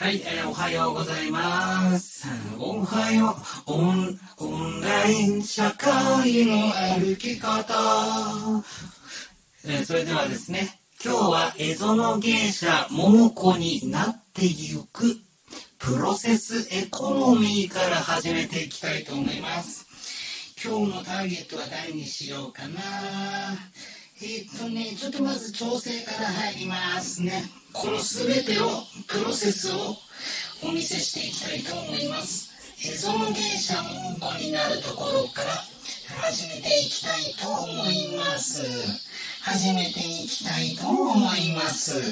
はい、えーおはようございます。おはよう、オン、オンライン社会の歩き方。えーそれではですね、今日は蝦夷の芸者、桃子になってゆく、プロセスエコノミーから始めていきたいと思います。今日のターゲットは誰にしようかな。えっとね、ちょっとまず調整から入りますね。この全てを、プロセスをお見せしていきたいと思います。蝦夷の芸者も子になるところから始めていきたいと思います。始めていきたいと思います。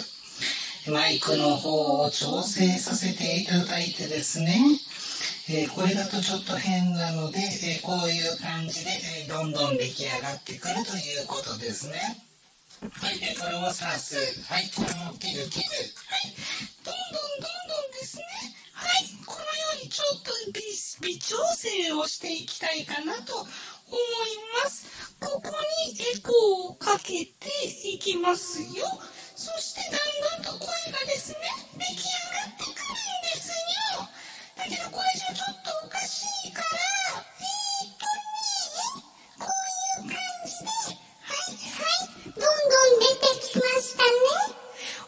マイクの方を調整させていただいてですね、えーこれだとちょっと変なので、えーこういう感じで、えーどんどん出来上がってくるということですね。はい、えーこれを刺す。はい、これも切る切る。はい、どんどんどんどんですね。はい、このようにちょっと微微調整をしていきたいかなと思います。ここにエコーをかけていきますよ。そしてだんだんと声がですね、出来上がってくるんです。だけどこれじゃちょっとおかしいから、えーっとね、こういう感じで、はいはい、どんどん出てきましたね。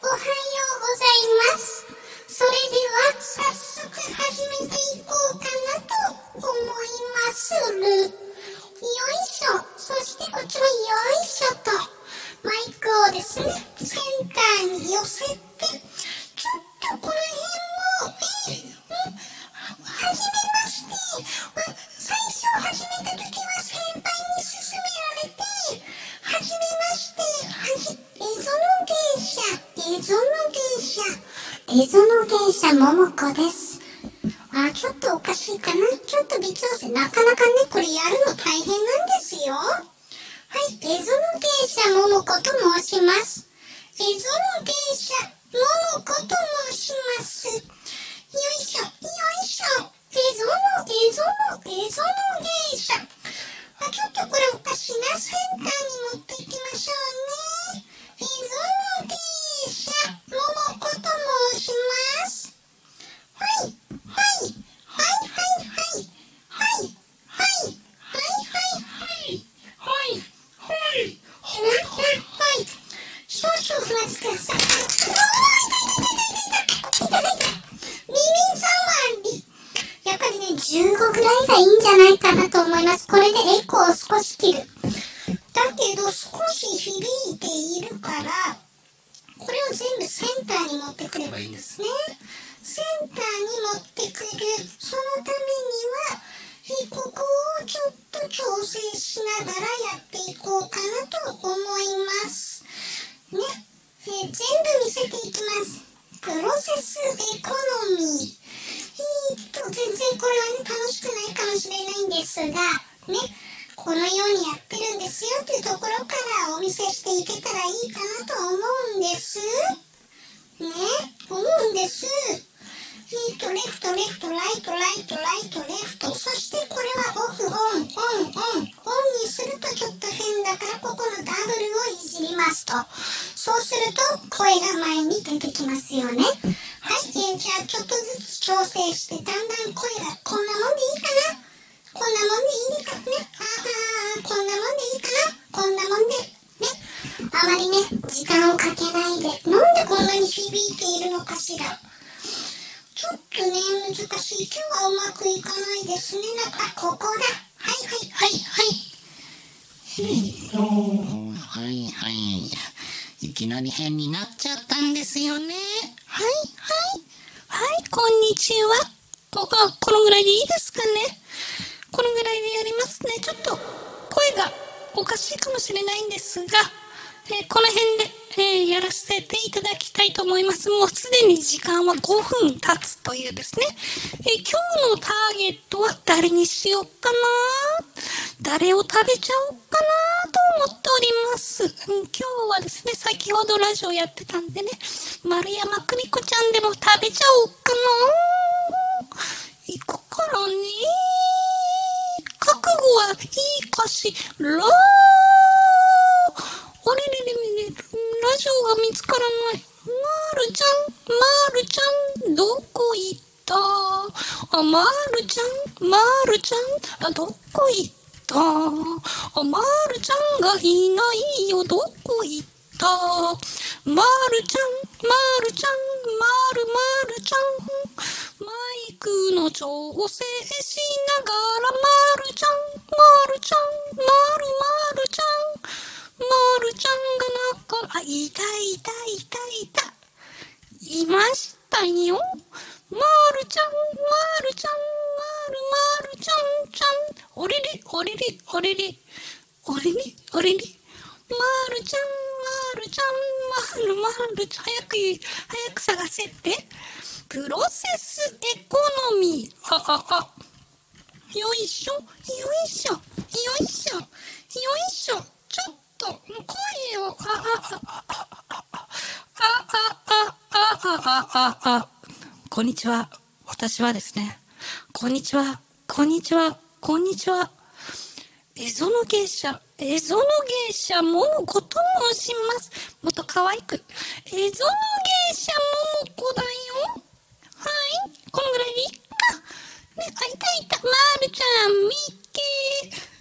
おはようございます。それでは早速始めていこうかなと思いまする。よいしょ。そしてこちもよいしょと。マイクをですね、センターに寄せて、ちょっとこの辺エゾの芸者桃子です。あ、ちょっとおかしいかな？ちょっと微調整、なかなかね、これやるの大変なんですよ。はい、エゾの芸者桃子と申します。エゾの芸者桃子と申します。よいしょ、よいしょ。エゾの、エゾの、エゾの芸者。あ、ちょっとこれおかしいな。センターに持っていきましょうね。やっぱりね、15ぐらいがいいんじゃないかなと思います。これでエコーを少し切る。だけど、少し響いているから、これを全部センターに持ってくればいいんですね。センターに持ってくる。そのためには、ここをちょっと調整しながらやっていこうかなと思います。ね。えー全部見せていきます。プロセスエコノミー。えーっと、全然これはね、楽しくないかもしれないんですが、ね。このようにやってるんですよっていうところからお見せしていけたらいいかなと思うんです。ね。思うんです。ト、レフト、レフト、ライト、ライト、ライト、レフト。そしてこれはオフ、オン、オン、オン。オンにするとちょっと変だから、ここのダブルをいじりますと。そうすると、声が前に出てきますよね。はい、えーじゃあちょっとずつ調整して、だんだん声がこんなもんでいいかなこんなもんでいいですかねああ、こんなもんでいいかなこんなもんで。ね。あまりね、時間をかけないで。なんでこんなに響いているのかしら。ちょっとね、難しい。今日はうまくいかないですね。なんか、ここだ。はいはいはいはい。はいはい。いきなり変になっちゃったんですよね。はい、はい。はい、こんにちは。ここ、このぐらいでいいですかね。このぐらいでやりますね。ちょっと、声がおかしいかもしれないんですが、えーこの辺で、えーやらせていただきたいと思います。もうすでに時間は5分経つというですね。え今日のターゲットは誰にしようかな誰を食べちゃおうかなと思っております。うん今日はですね、先ほどラジオやってたんでね、丸山久美子ちゃんでも食べちゃおうかな行くからね。覚悟はいいかしらあれれれれれ、ラジオが見つからない。まるちゃん、まるちゃん、どこ行ったあ、まるちゃん、まるちゃん、あ、どこ行ったあ、まるちゃんがいないよ、どこ行ったまるちゃん、まるちゃん、まるまるちゃん。マイクの調整しながら、まるちゃん、まるちゃん、まるまる。まるちゃんがなんか、あ、いたいたいたいた。いましたよ。まるちゃん、まるちゃん、まるまるちゃんちゃん。おりり、おりり、おりり。おりり、おりり。まるちゃん、まるちゃん、まるまるちゃん。早く、早く探せって。プロセスエコノミー。あ、あ、あ。よいしょ、よいしょ、よいしょ、よいしょ。ちょっと恋をあああこんにちは私はですねこんにちはこんにちはこんにちは蝦夷の芸者蝦夷の芸者もこと申しますもっと可愛く蝦夷の芸者も子だよはいこのぐらいでいっかねあいたいたまるちゃんみっけー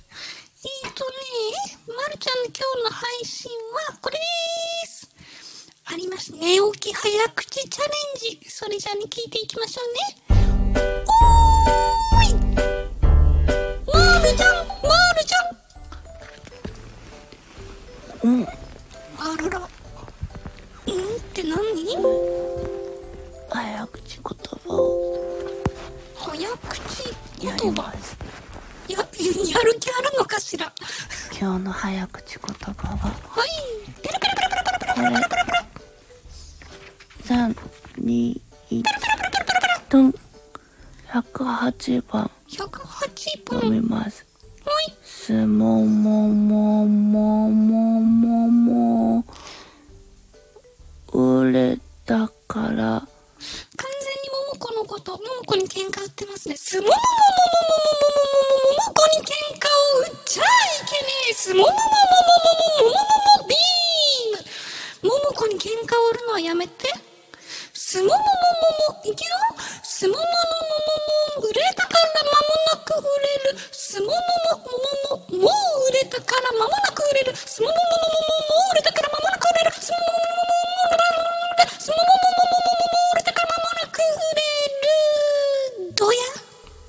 えっとね、まるちゃんの今日の配信はこれです。あります。寝起き早口チャレンジ。それじゃあね、聞いていきましょうね。おーいまるちゃん、まるちゃん。うん、あらら。うんって何？早口言葉早口言やり葉。ます。や、やる気あるのかしら？今日の早口言葉は、はい。ペラペラペラペラペラペラペラペラ。三、二、一、ドン。108番108読み分。ます。はい。すももももももも売れたから子のこと、桃子に喧嘩売ってますね。すもももももももももももも子に喧嘩を売っちゃいけねえ。すももももももももももビーム。桃子に喧嘩を売るのはやめて。すももももも、いくよ。すもものももも、売れたから間もなく売れる。すももももも、ももう売れたから間もなく売れる。すもももももも、もう売れたから間もなく売れるすもももももも、売れたから間もなく売れる。どうや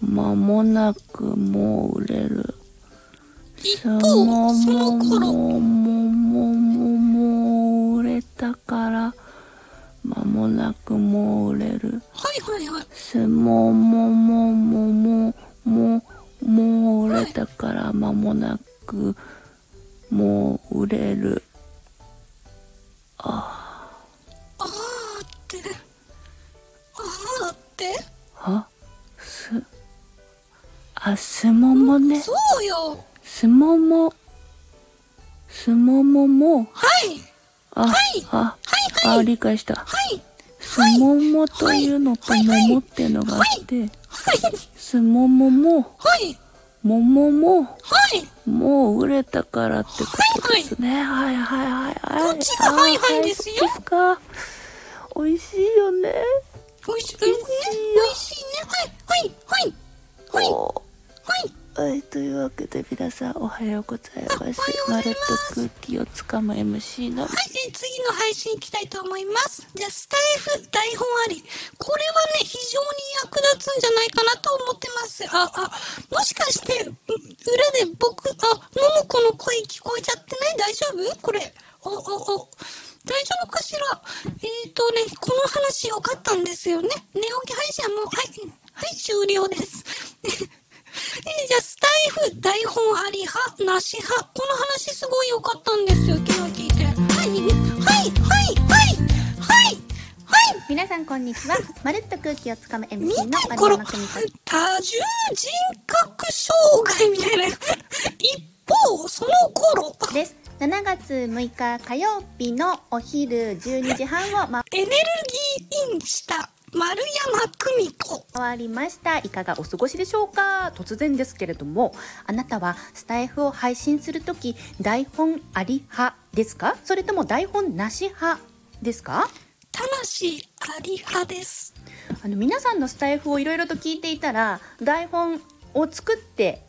間もなくもう売れる。一方、もそのも頃、もももも売れたから間もなくもう売れる。はいはいはい。すもももももももう売れたから間もなくもう売れる。すももすもももはい。あ、はいあ、はいはいあ理解した。はい。すももというのとはいはいももっていうのがあって、はい。すもももはい。もももはい。もう売れたからってことですね。はいはいはいはい。こっちがはいはいですよですか？美味しいよね。おいしい、ね、おいしいね。い、うわけで皆さんおはようございます。おはようございまるっますと空気をつかむ MC のはい、次の配信いきたいと思います。じゃあ、スタイフ台本あり。これはね、非常に役立つんじゃないかなと思ってます。あ、あ、もしかして、裏で僕、あ、桃子の声聞こえちゃってない？大丈夫？これ。お、お、お。大丈夫かしら？えっ、ー、とね、この話良かったんですよね。寝起き配信はもう、はい、はい、終了です。えーじゃあ、スタイフ、台本あり派、なし派。この話すごい良かったんですよ、昨日聞いて。はい、はい、はい、はい、はい、はい。皆さんこんにちは。まるっと空気をつかむ MC の丸山久美子多重人格障害みたいな。一方、その頃、です。7月6日火曜日のお昼12時半をまエネルギーインした丸山久美子。変わりました。いかがお過ごしでしょうか？突然ですけれどもあなたはスタイフを配信する時台本あり派ですか？それとも台本なし派ですか？魂あり派です。あの皆さんのスタイフをいろいろと聞いていたら台本を作って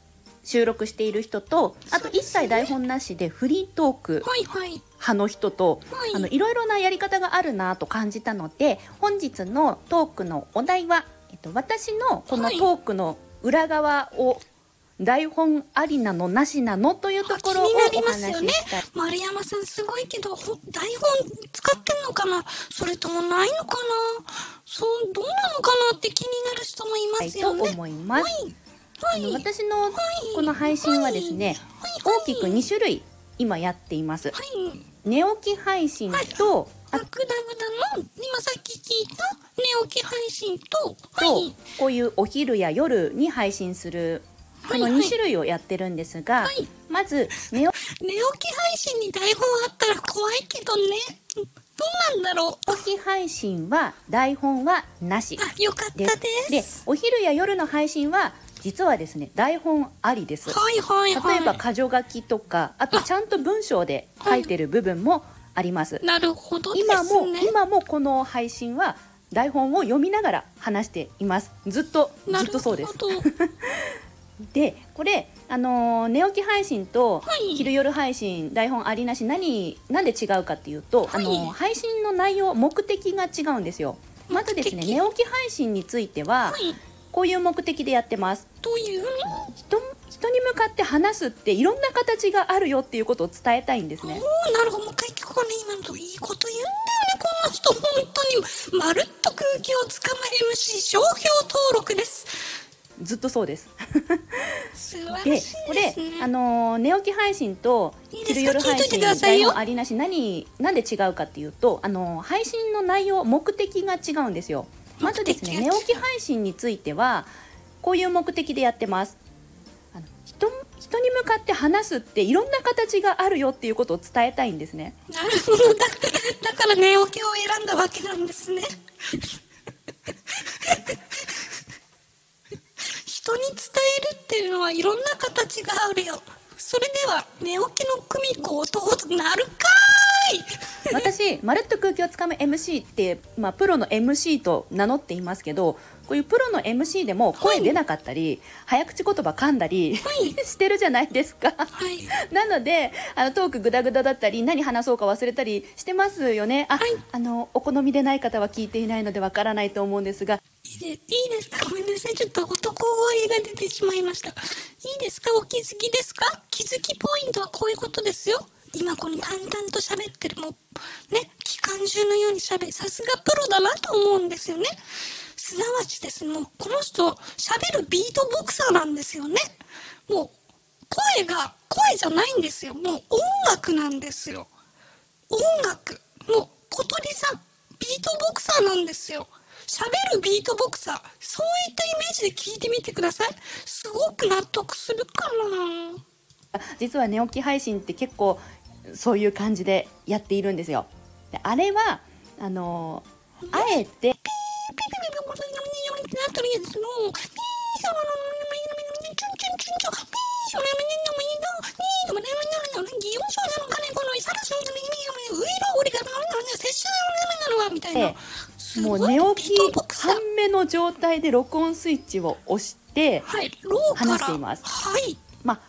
収録している人とあと一切台本なしでフリートーク、はいはい。派の人と、あのいろいろなやり方があるなと感じたので本日のトークのお題は、えっと、私のこのトークの裏側を台本ありなのなしなのというところをお話しした、ね、丸山さんすごいけど台本使ってんのかな？それともないのかな？そうどうなのかなって気になる人もいますよね、はい、と思います、はい。はい、の私のこの配信はですね大きく2種類今やっています。はい、寝起き配信と、はい、あグだぐだの今さっき聞いた寝起き配信と、はい、こういうお昼や夜に配信するこの2種類をやってるんですが、はい。はい、まず 寝起き配信に台本あったら怖いけどね。どうなんだろう。起き配信は台本はなし。あよかったです。でお昼や夜の配信は実はですね台本ありです、はいはいはい、例えば箇条書きとかあ。とちゃんと文章で書いてる部分もあります、はい、なるほど、ね、今も今もこの配信は台本を読みながら話しています。ずっとずっとそうです。でこれあのー、寝起き配信と昼夜配信、はい、台本ありなし何なんで違うかっていうと、はい、あのー、配信の内容目的が違うんですよ。まずですね寝起き配信については、はい。こういう目的でやってます。という人人に向かって話すっていろんな形があるよっていうことを伝えたいんですね。おなるほどもう一回聞こうね今のといいこと言うんだよねこの人本当にまるっと空気をつかまえるし商標登録です。ずっとそうです。素で、ね、これあのー、寝起き配信と昼夜配信の台本ありなし何なんで違うかっていうとあのー、配信の内容目的が違うんですよ。まずですね。寝起き配信についてはこういう目的でやってます。あの人人に向かって話すっていろんな形があるよっていうことを伝えたいんですね。なるほど。だだから寝起きを選んだわけなんですね。人に伝えるっていうのはいろんな形があるよ。それでは寝起きの久美子をどうなるか。私「まるっと空気をつかむ MC」って、まあ、プロの MC と名乗っていますけどこういうプロの MC でも声出なかったり、はい、早口言葉噛んだり、はい、してるじゃないですか、はい、なのであのトークグダグダだったり何話そうか忘れたりしてますよね。あ、あのお好みでない方は聞いていないのでわからないと思うんですが。いいですかごめんなさい。ちょっと男声が出てしまいました。いいですか？お気づきですか？気づきポイントはこういうことですよ。今この淡々と喋ってるもうね機関銃のように喋る。さすがプロだなと思うんですよね。すなわちですもうこの人喋るビートボクサーなんですよね。もう声が声じゃないんですよ。もう音楽なんですよ。音楽。もう小鳥さんビートボクサーなんですよ。喋るビートボクサー。そういったイメージで聞いてみてください。すごく納得するかな。実は寝起き配信って結構そういう感じでやっているんですよ。であれはあのー、あえてもう寝起き半目の状態で録音スイッチを押して話しています。はい、まあ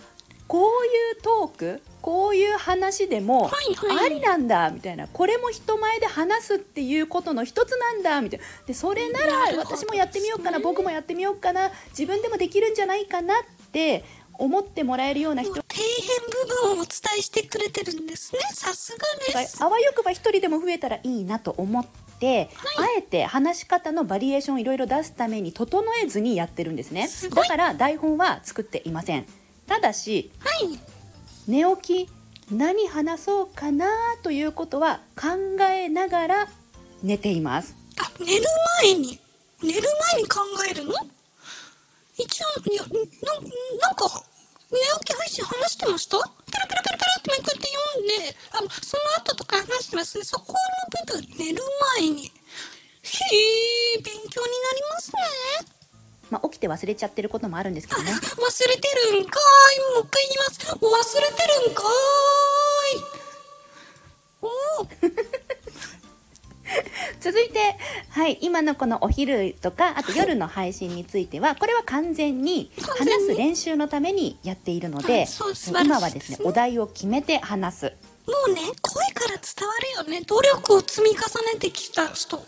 こういうトークこういう話でもありなんだみたいな。これも人前で話すっていうことの一つなんだみたいな。でそれななら私もやってみようかな僕もやってみようかな自分でもできるんじゃないかなって思ってもらえるような人。底辺部分をお伝えしてくれてるんですね。さすががです。あわよくば一人でも増えたらいいなと思って、はあえて話し方のバリエーションをいろいろ出すために整えずにやってるんですね。だから台本は作っていません。ただしはい。寝起き？何話そうかな？ということは考えながら寝ていますあ、寝る前に、寝る前に考えるの？一応、いや、なんなんか、寝起き配信話してました？ペラペラペラペラってめくって読んで、あの、その後とか話してますね。そこの部分、寝る前に。へえ、勉強になりますね。まあ起きて忘れちゃってることもあるんですけどね 忘れてるんかーい。もう一回言います。忘れてるんかーい。おー。続いて、はい、今のこのお昼とかあと夜の配信についてはこれは完全に話す練習のためにやっているのはでいそう素晴らしい今はですねお題を決めて話すもうね、声から伝わるよね。努力を積み重ねてきた人。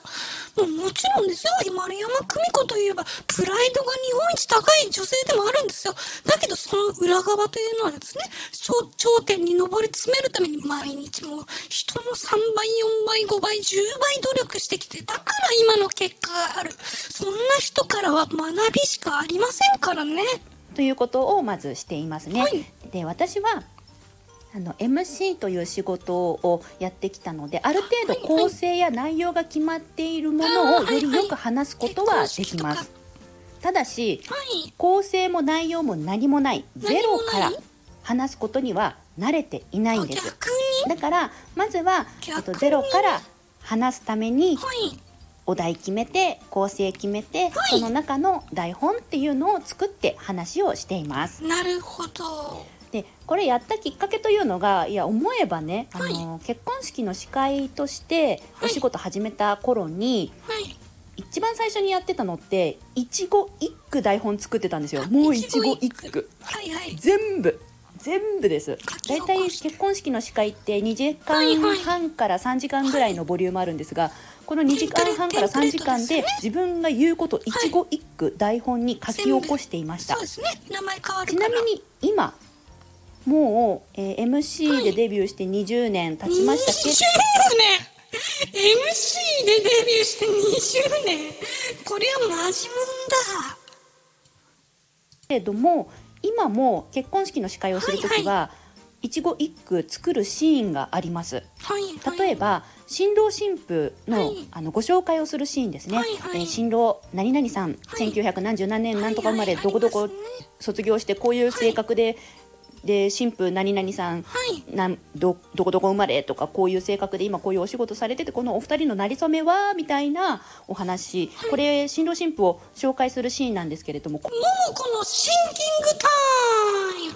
もうもちろんですよ。丸山久美子といえば、プライドが日本一高い女性でもあるんですよ。だけど、その裏側というのはですね、頂頂点に上り詰めるために毎日もう人の3倍、4倍、5倍、10倍努力してきて、だから今の結果がある。そんな人からは学びしかありませんからね。ということをまずしていますね。はいで私はあの MC という仕事をやってきたのである程度構成や内容が決まっているものをよりよく話すことはできます。ただしはい。構成も内容も何もないゼロから話すことには慣れていないんです。だからまずは、えっと、ゼロから話すためにはい。お題決めて構成決めて、はいその中の台本っていうのを作って話をしています。なるほど。でこれやったきっかけというのがいや思えばね、はい。あの結婚式の司会としてはい。お仕事始めた頃に、はい。一番最初にやってたのって一語一句台本作ってたんですよ。もう一語一句。はいはい。全部。全部です。書きだいたい起こして。結婚式の司会って2時はいはい。間半から3時間ぐらいのボリュームあるんですがこの2時間半から3時間で自分が言うこと一語一句台本に書き起こしていました。そうですね。名前変わるから。ちなみに今もう、えー MC でデビューして20年経ちましたけど、20年 !MC でデビューして20年！これはマジもんだ。けれども今も結婚式の司会をする時は、一語一句作るシーンがあります。はいはい。例えば新郎新婦の,、はい。あのご紹介をするシーンですね、はいはい。えー新郎何々さん、はい。1900何年何とか生まれ、はいはいどこどこ卒業してこういう性格で、で新婦何々さんはい。なんどどこどこ生まれとかこういう性格で今こういうお仕事されててこのお二人の馴れ初めはみたいなお話これ新郎新婦を紹介するシーンなんですけれどもこももこのシンキングタイム、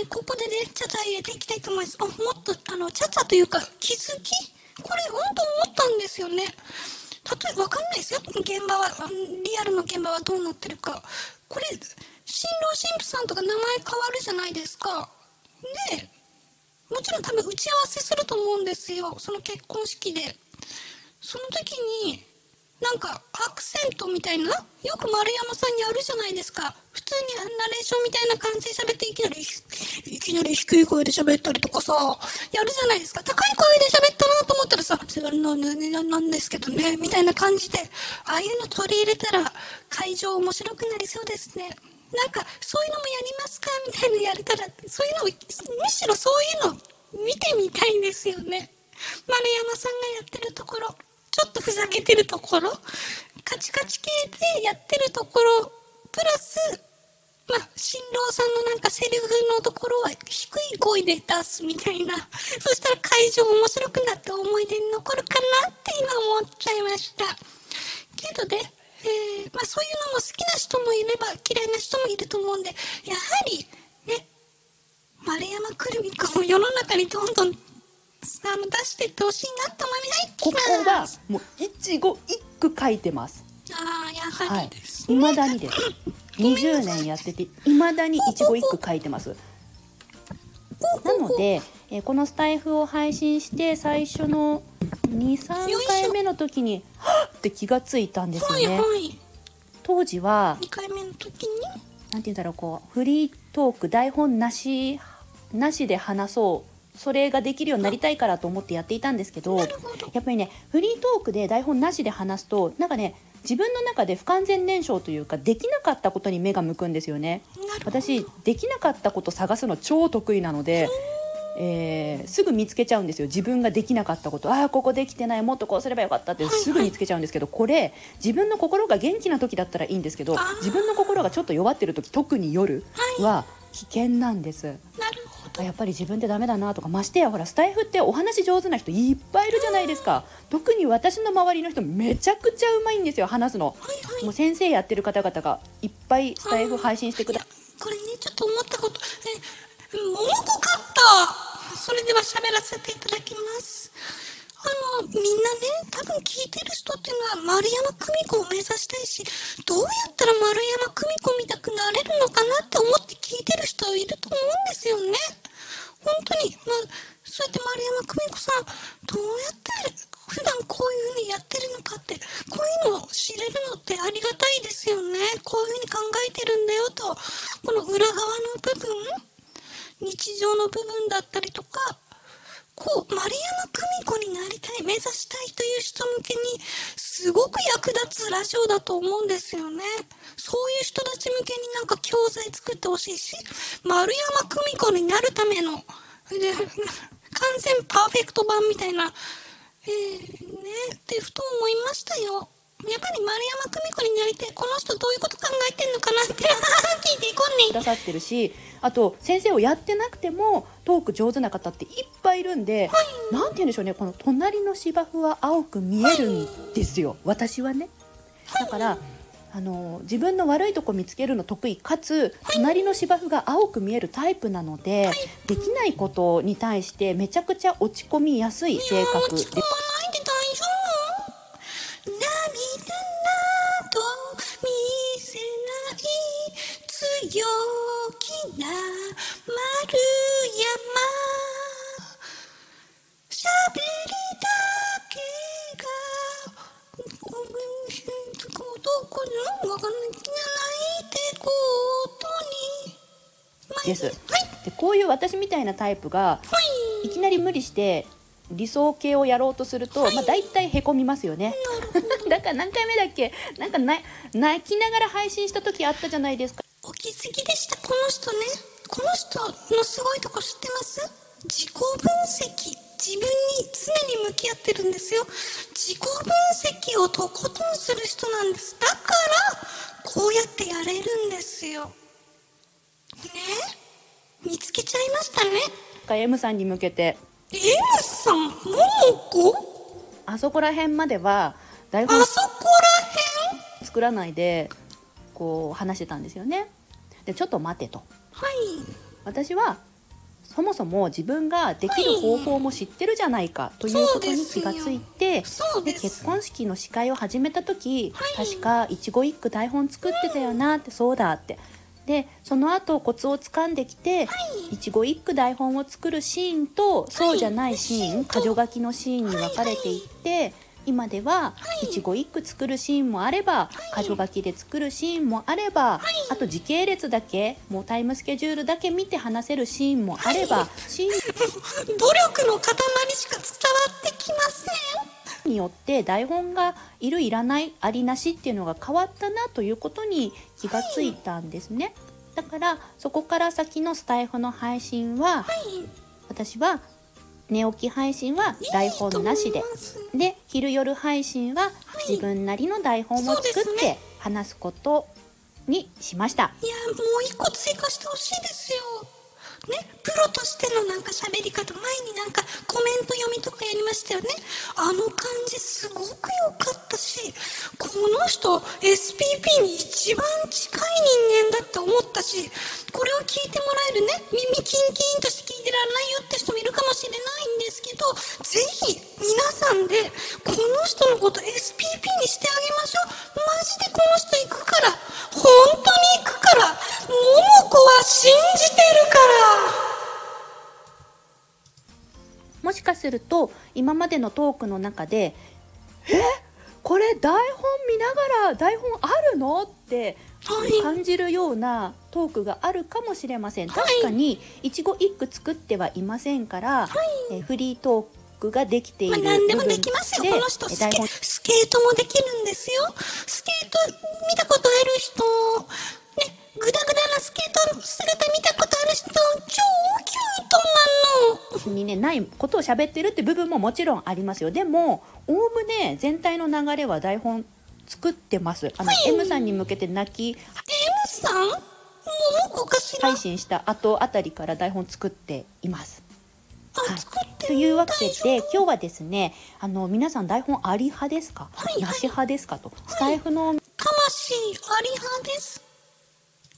えーここでね、ちゃちゃ入れていきたいと思います。あ、もっと、あの、ちゃちゃというか、気づき？これ、本当思ったんですよね。例えば、わかんないですよ。現場は、リアルの現場はどうなってるか。これ、新郎新婦さんとか名前変わるじゃないですか。で、もちろん多分打ち合わせすると思うんですよ。その結婚式で。その時に、なんかアクセントみたいな、よく丸山さんにあるじゃないですか。普通にナレーションみたいな感じで喋っていきなり、いきなり低い声で喋ったりとかさ、やるじゃないですか。高い声で喋ったなと思ったらさ、それはななななんですけどね、みたいな感じで、ああいうの取り入れたら会場面白くなりそうですね。なんか、そういうのもやりますかみたいなやれたら、そういうのを、むしろそういうの見てみたいんですよね。丸山さんがやってるところ、ちょっとふざけてるところ、カチカチ系でやってるところ、プラス、まあ、新郎さんのなんかセリフのところは低い声で出すみたいな。そしたら会場面白くなって思い出に残るかなって今思っちゃいました。けどね、えーまあそういうのも好きな人もいれば嫌いな人もいると思うんで、やはりね、丸山くるみくんを世の中にどんどんあの出していってほしいなと思いここはます。もう一語一句書いてますああ、やははいりです。いまだにです20年やってていまだに一語一句書いてますなので、えーこのスタイフを配信して最初の23回目の時にはっって気がついたんですよはいねはい。当時は2回目の時に、なんて言うんだろうこうフリートーク台本なしなしで話そうそれができるようになりたいからと思ってやっていたんですけど。やっぱりねフリートークで台本なしで話すとなんかね自分の中で不完全燃焼というかできなかったことに目が向くんですよね。私できなかったこと探すの超得意なので、えーすぐ見つけちゃうんですよ。自分ができなかったこと。ああここできてない。もっとこうすればよかったって。はいはい。すぐ見つけちゃうんですけどこれ自分の心が元気な時だったらいいんですけど自分の心がちょっと弱ってる時特に夜は危険なんです。なるほど。あやっぱり自分ってダメだなとかましてやほらスタイフってお話上手な人いっぱいいるじゃないですか。特に私の周りの人めちゃくちゃうまいんですよ話すの。はいはい。もう先生やってる方々がいっぱいスタイフ配信してくだい。やこれね、ちょっと思ったこと、え、桃子かったそれでは喋らせていただきます。あの、みんなね、多分聞いてる人っていうのは丸山久美子を目指したいし、どうやったら丸山久美子みたくなれるのかなって思って聞いてる人いると思うんですよね。本当に、まあ、そうやって丸山久美子さん、どうやって普段こういう風にやってるのかって、こういうのを知れるのってありがたいですよね。こういう風に考えてるんだよと、この裏側の部分、日常の部分だったりとか、こう、丸山久美子になりたい、目指したいという人向けに、すごく役立つラジオだと思うんですよね。そういう人たち向けになんか教材作ってほしいし、丸山久美子になるための、完全パーフェクト版みたいな、えー、ね、ってふと思いましたよ。やっぱり丸山久美子になりたい。この人どういうこと考えてんのかなって 聞いていこんねくださってるしあと先生をやってなくてもトーク上手な方っていっぱいいるんで、なんて言うんでしょうねこの隣の芝生は青く見えるんですよ、私はねだからあの自分の悪いとこ見つけるの得意かつ隣の芝生が青く見えるタイプなので、できないことに対してめちゃくちゃ落ち込みやすい性格で落ない強気な丸山。喋りだけがどこのわかんないじゃないってことに。です。はい。でこういう私みたいなタイプがはい。いきなり無理して理想系をやろうとすると、まあ、大体へこみますよね。だから何回目だっけ？なんかな泣きながら配信した時あったじゃないですかお気づきでした。この人ね。この人のすごいとこ知ってます？自己分析。自分に常に向き合ってるんですよ。自己分析をとことんする人なんです。だからこうやってやれるんですよ。ね？見つけちゃいましたね。M さんに向けて。M さん？ももこ？あそこら辺までは台本あそこら作らないでこう話してたんですよねでちょっと待てと。辺はい。私はそもそも自分ができる方法も知ってるじゃないかということに気がついてそうで結婚式の司会を始めた時、はい。確か一期一句台本作ってたよなって、そうだって。でその後コツをつかんできて、一期一句台本を作るシーンとそうじゃないシーン、箇条書きのシーンに分かれていって、今では一期一句作るシーンもあれば箇条書きで作るシーンもあればあと時系列だけもうタイムスケジュールだけ見て話せるシーンもあればシーン努力の塊しか伝わってきませんによって台本がいるいらないありなしっていうのが変わったなということに気がついたんですね。だからそこから先のスタイフの配信は私は寝起き配信は台本なしで。で昼夜配信は自分なりの台本を作ってね。話すことにしました。いやもう一個追加してほしいですよね。プロとしてのなんか喋り方前になんかコメント読みとかやりましたよね。あの感じすごく良かったしこの人 SPP に一番近い人間だって思ったしこれを聞いてもらえるね。耳キンキンとして聞いてられないよって人もいるかもしれないんですけどぜひ皆さんでこの人のこと SPP 今までのトークの中で「えこれ台本見ながら台本あるの?」ってはい。感じるようなトークがあるかもしれません、はい。確かに一期一句作ってはいませんから、えーフリートークができていまある何でもできますよ。この人スケスケートもできるんですよ。スケート見たことある人ねグダグダなスケートの姿見たことある人超キュートなの。にねないことを喋ってるって部分ももちろんありますよ。でもおおむね全体の流れは台本作ってます。あの、M さんに向けて泣き M さん桃子かしら配信した後あたりから台本作っています。あはい。作ってというわけで今日はですねあの皆さん台本あり派ですか、はいなし派ですかと。スタイフの魂あり派です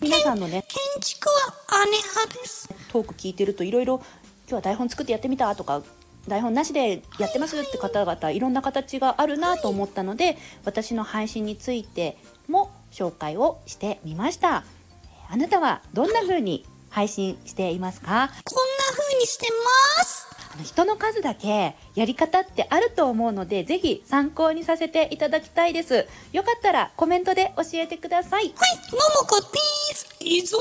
皆さんのね建築は姉派です。トーク聞いてるといろいろ今日は台本作ってやってみたとか台本なしでやってますって方々いろんな形があるなと思ったので私の配信についても紹介をしてみました。あなたはどんな風に配信していますか？こんな風にしてます。あの人の数だけやり方ってあると思うのでぜひ参考にさせていただきたいですよかったらコメントで教えてくださいはい、ももこです。依存の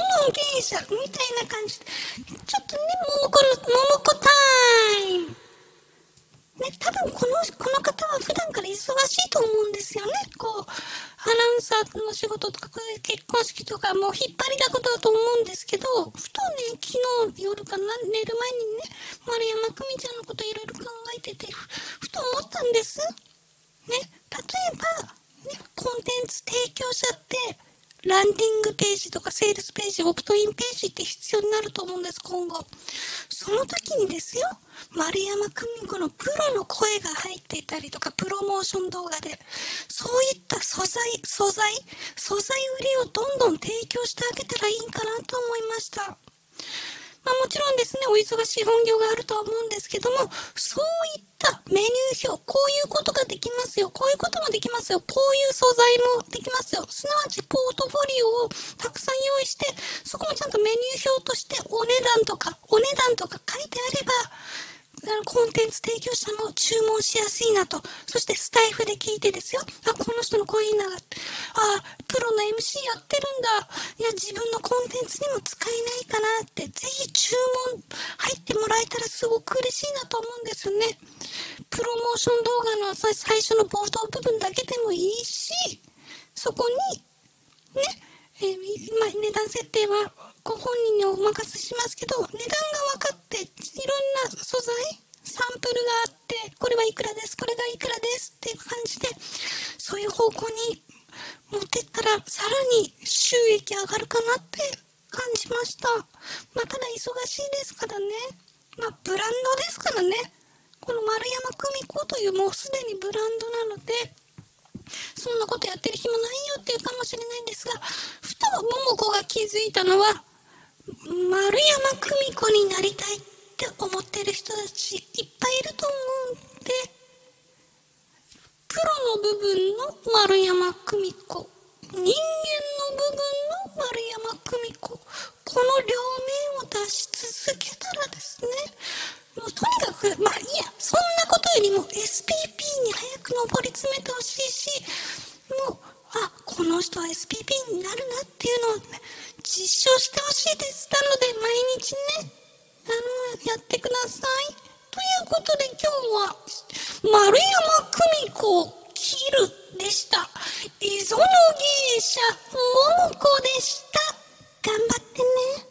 芸者みたいな感じで。ちょっとね、ももこの、ももこタイム。ね、多分この、この方は普段から忙しいと思うんですよね。こう、アナウンサーの仕事とか、結婚式とか、もう引っ張りだことだと思うんですけど、ふとね、昨日夜かな、寝る前にね、丸山久美ちゃんのこといろいろ考えてて、ふふと思ったんです。ね、例えば、ね、コンテンツ提供者って、ランディングページとかセールスページ、オプトインページって必要になると思うんです、今後。その時にですよ、丸山久美子のプロの声が入っていたりとか、プロモーション動画で、そういった素材、素材、素材売りをどんどん提供してあげたらいいかなと思いました。まあもちろんですね、お忙しい本業があるとは思うんですけども、そういったメニュー表、こういうことができますよ、こういうこともできますよ、こういう素材もできますよ、すなわちポートフォリオをたくさん用意して、そこもちゃんとメニュー表としてお値段とか、お値段とか書いてあれば、あのコンテンツ提供者も注文しやすいなと。そしてスタイフで聞いてですよ。あ、この人の声いいな。あ、プロの MC やってるんだ。いや、自分のコンテンツにも使えないかなって、ぜひ注文入ってもらえたらすごく嬉しいなと思うんですよね。プロモーション動画の最初の冒頭部分だけでもいいし、そこに、ね、えーまあ、値段設定はご本人にお任せしますけど、値段が分かって、いろんな素材、サンプルがあって、これはいくらです、これがいくらですっていう感じで、そういう方向に持ってったら、さらに収益上がるかなって感じました。まあ、ただ忙しいですからね。まあ、ブランドですからね。この丸山久美子というもうすでにブランドなので、そんなことやってる暇ないよっていうかもしれないんですが、ふと桃子が気づいたのは、丸山久美子になりたいって思ってる人たちいっぱいいると思うんで、プロの部分の丸山久美子、人間の部分の丸山久美子、この両面を出し続けたらですね、もうとにかく、まあいいや、そんなことよりも SPP に早く上り詰めてほしいし、もう、あ、この人は SPP になるなっていうのを、実証してほしいです。なので、毎日ね、あの、やってください。ということで今日は、丸山久美子を切るでした。磯野芸者、桃子でした頑張ってね。